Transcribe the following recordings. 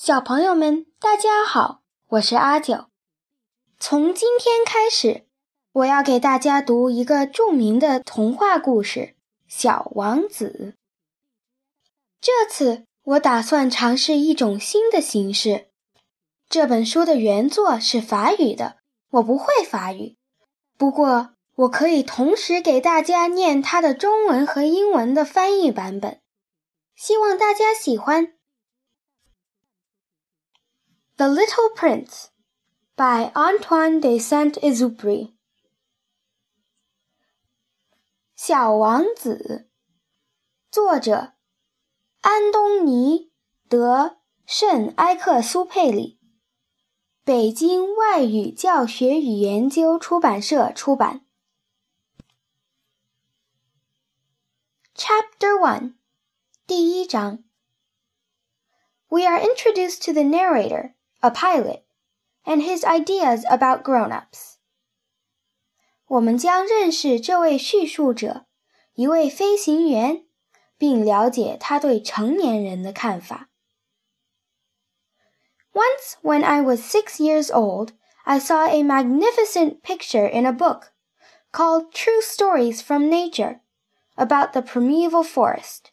小朋友们，大家好，我是阿九。从今天开始，我要给大家读一个著名的童话故事《小王子》。这次我打算尝试一种新的形式。这本书的原作是法语的，我不会法语，不过我可以同时给大家念它的中文和英文的翻译版本，希望大家喜欢。The Little Prince by Antoine de Saint-Exupéry 小王子，作者安东尼·德圣埃克苏佩里，北京外语教学与研究出版社出版。Chapter One，第一章。We are introduced to the narrator a pilot, and his ideas about grown-ups. 我们将认识这位叙述者，一位飞行员，并了解他对成年人的看法。Once, when I was six years old, I saw a magnificent picture in a book called True Stories from Nature about the primeval forest.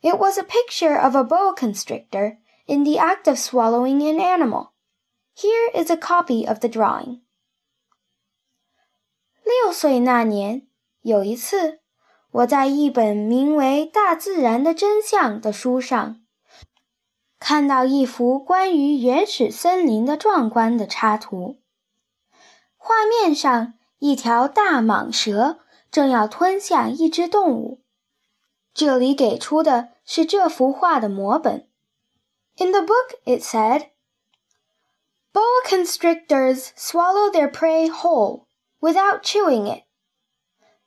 It was a picture of a boa constrictor in the act of swallowing an animal. Here is a copy of the drawing. 六岁那年，有一次，我在一本名为《大自然的真相》的书上，看到一幅关于原始森林的壮观的插图。画面上，一条大蟒蛇正要吞下一只动物。这里给出的是这幅画的摹本。 in the book, it said, Boa constrictors swallow their prey whole without chewing it.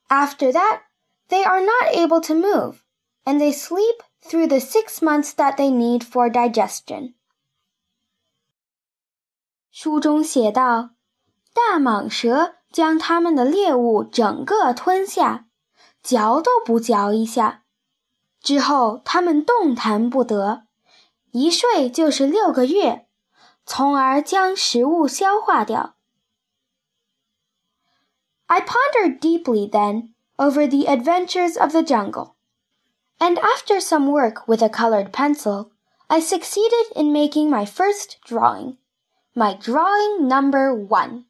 After that, they are not able to move, and they sleep through the six months that they need for digestion. 书中写道，大蟒蛇将它们的猎物整个吞下，嚼都不嚼一下，之后它们动弹不得。 一睡就是六个月，从而将食物消化掉。I pondered deeply then over the adventures of the jungle, and after some work with a colored pencil, I succeeded in making my first drawing, my drawing number one.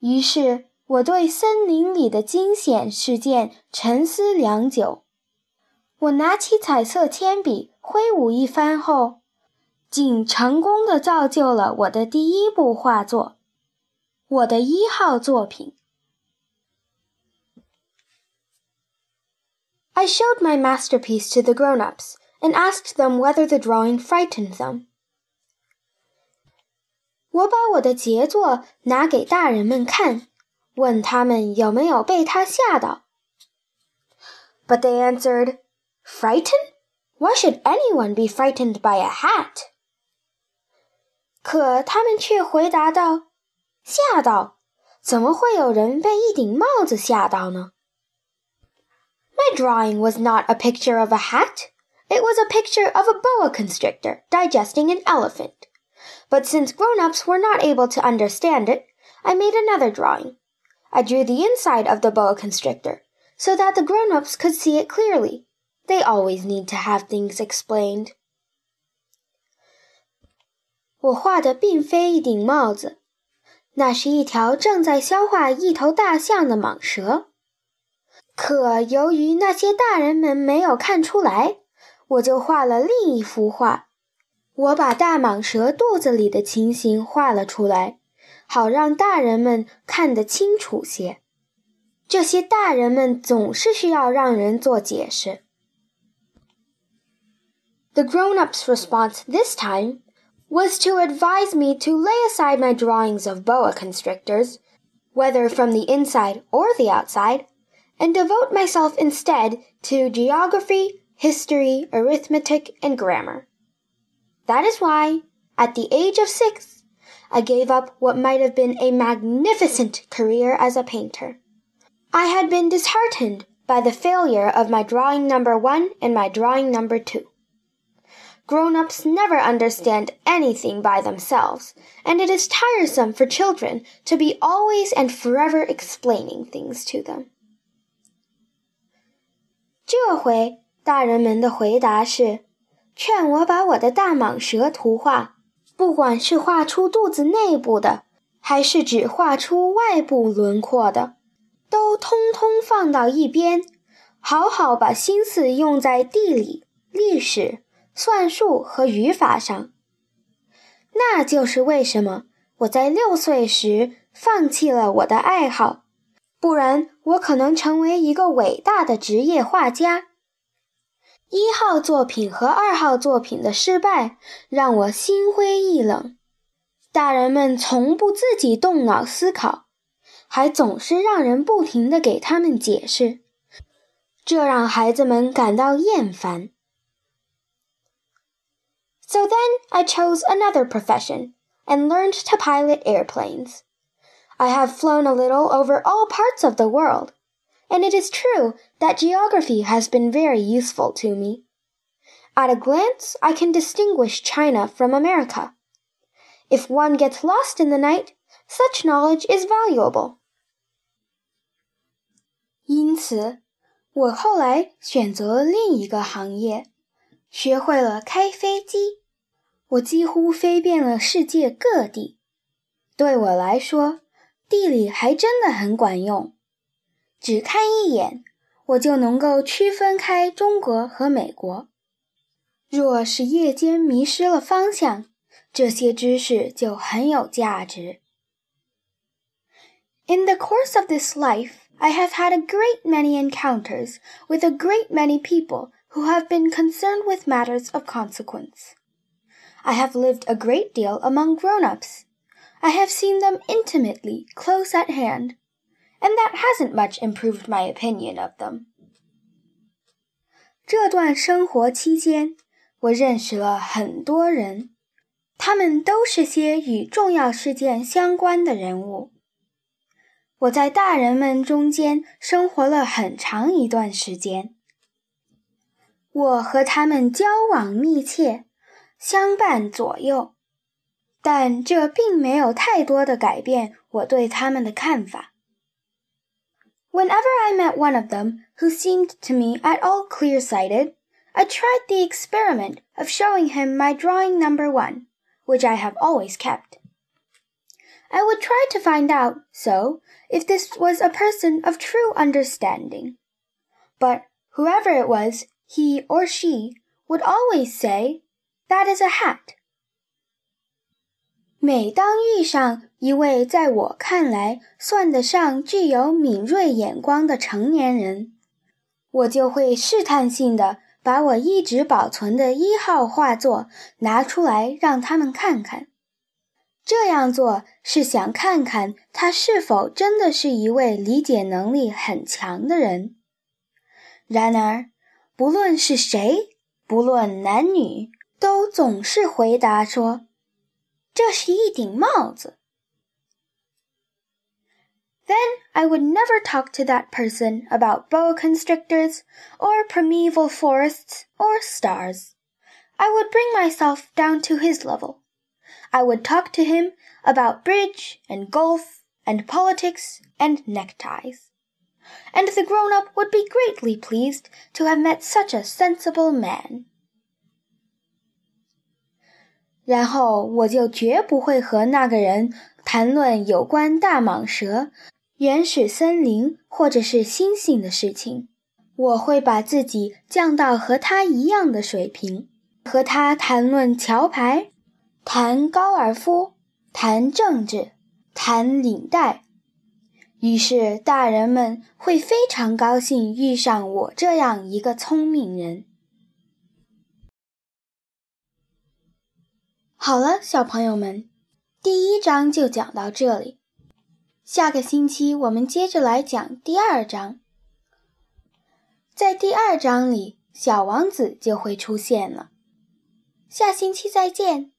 于是我对森林里的惊险事件沉思良久。 我拿起彩色铅笔。挥舞一番后，竟成功的造就了我的第一部画作，我的一号作品。I showed my masterpiece to the grown-ups and asked them whether the drawing frightened them. 我把我的杰作拿给大人们看，问他们有没有被它吓到。But they answered, "Frightened? Why should anyone be frightened by a hat? 可他们却回答道：“吓到？怎么会有人被一顶帽子吓到呢？” My drawing was not a picture of a hat. It was a picture of a boa constrictor digesting an elephant. But since grown-ups were not able to understand it, I made another drawing. I drew the inside of the boa constrictor so that the grown-ups could see it clearly. They always need to have things explained. 我画的并非一顶帽子，那是一条正在消化一头大象的蟒蛇。可由于那些大人们没有看出来，我就画了另一幅画。我把大蟒蛇肚子里的情形画了出来，好让大人们看得清楚些。这些大人们总是需要让人做解释。 The grown up's response this time was to advise me to lay aside my drawings of boa constrictors, whether from the inside or the outside, and devote myself instead to geography, history, arithmetic, and grammar. That is why, at the age of six, I gave up what might have been a magnificent career as a painter. I had been disheartened by the failure of my drawing number one and my drawing number two. Grown ups never understand anything by themselves, and it is tiresome for children to be always and forever explaining things to them. 这回大人们的回答是，劝我把我的大蟒蛇图画，不管是画出肚子内部的，还是只画出外部轮廓的，都通通放到一边，好好把心思用在地理、历史。 算术和语法上，那就是为什么我在六岁时放弃了我的爱好，不然我可能成为一个伟大的职业画家。一号作品和二号作品的失败让我心灰意冷。大人们从不自己动脑思考，还总是让人不停地给他们解释，这让孩子们感到厌烦。So then I chose another profession and learned to pilot airplanes. I have flown a little over all parts of the world, and it is true that geography has been very useful to me. At a glance, I can distinguish China from America. If one gets lost in the night, such knowledge is valuable. 因此，我后来选择了另一个行业，学会了开飞机。 我几乎飞遍了世界各地，对我来说，地理还真的很管用。只看一眼，我就能够区分开中国和美国。若是夜间迷失了方向，这些知识就很有价值。In the course of this life, I have had a great many encounters with a great many people who have been concerned with matters of consequence. I have lived a great deal among grown-ups. I have seen them intimately, close at hand, and that hasn't much improved my opinion of them. 这段生活期间，我认识了很多人，他们都是些与重要事件相关的人物。我在大人们中间生活了很长一段时间，我和他们交往密切。 相伴左右，但这并没有太多的改变我对他们的看法。Whenever I met one of them who seemed to me at all clear-sighted, I tried the experiment of showing him my drawing number one, which I have always kept. I would try to find out, so, if this was a person of true understanding. But whoever it was, he or she would always say, that is a hat. 每当遇上一位在我看来算得上具有敏锐眼光的成年人，我就会试探性的把我一直保存的一号画作拿出来让他们看看。这样做是想看看他是否真的是一位理解能力很强的人。然而，不论是谁，不论男女。都总是回答说：“这是一顶帽子。” Then I would never talk to that person about boa constrictors, or primeval forests, or stars. I would bring myself down to his level. I would talk to him about bridge and golf and politics and neckties. And the grown up would be greatly pleased to have met such a sensible man. 然后我就绝不会和那个人谈论有关大蟒蛇、原始森林或者是星星的事情。我会把自己降到和他一样的水平，和他谈论桥牌、谈高尔夫、谈政治、谈领带。于是大人们会非常高兴遇上我这样一个聪明人。好了，小朋友们，第一章就讲到这里。下个星期我们接着来讲第二章。在第二章里，小王子就会出现了。下星期再见。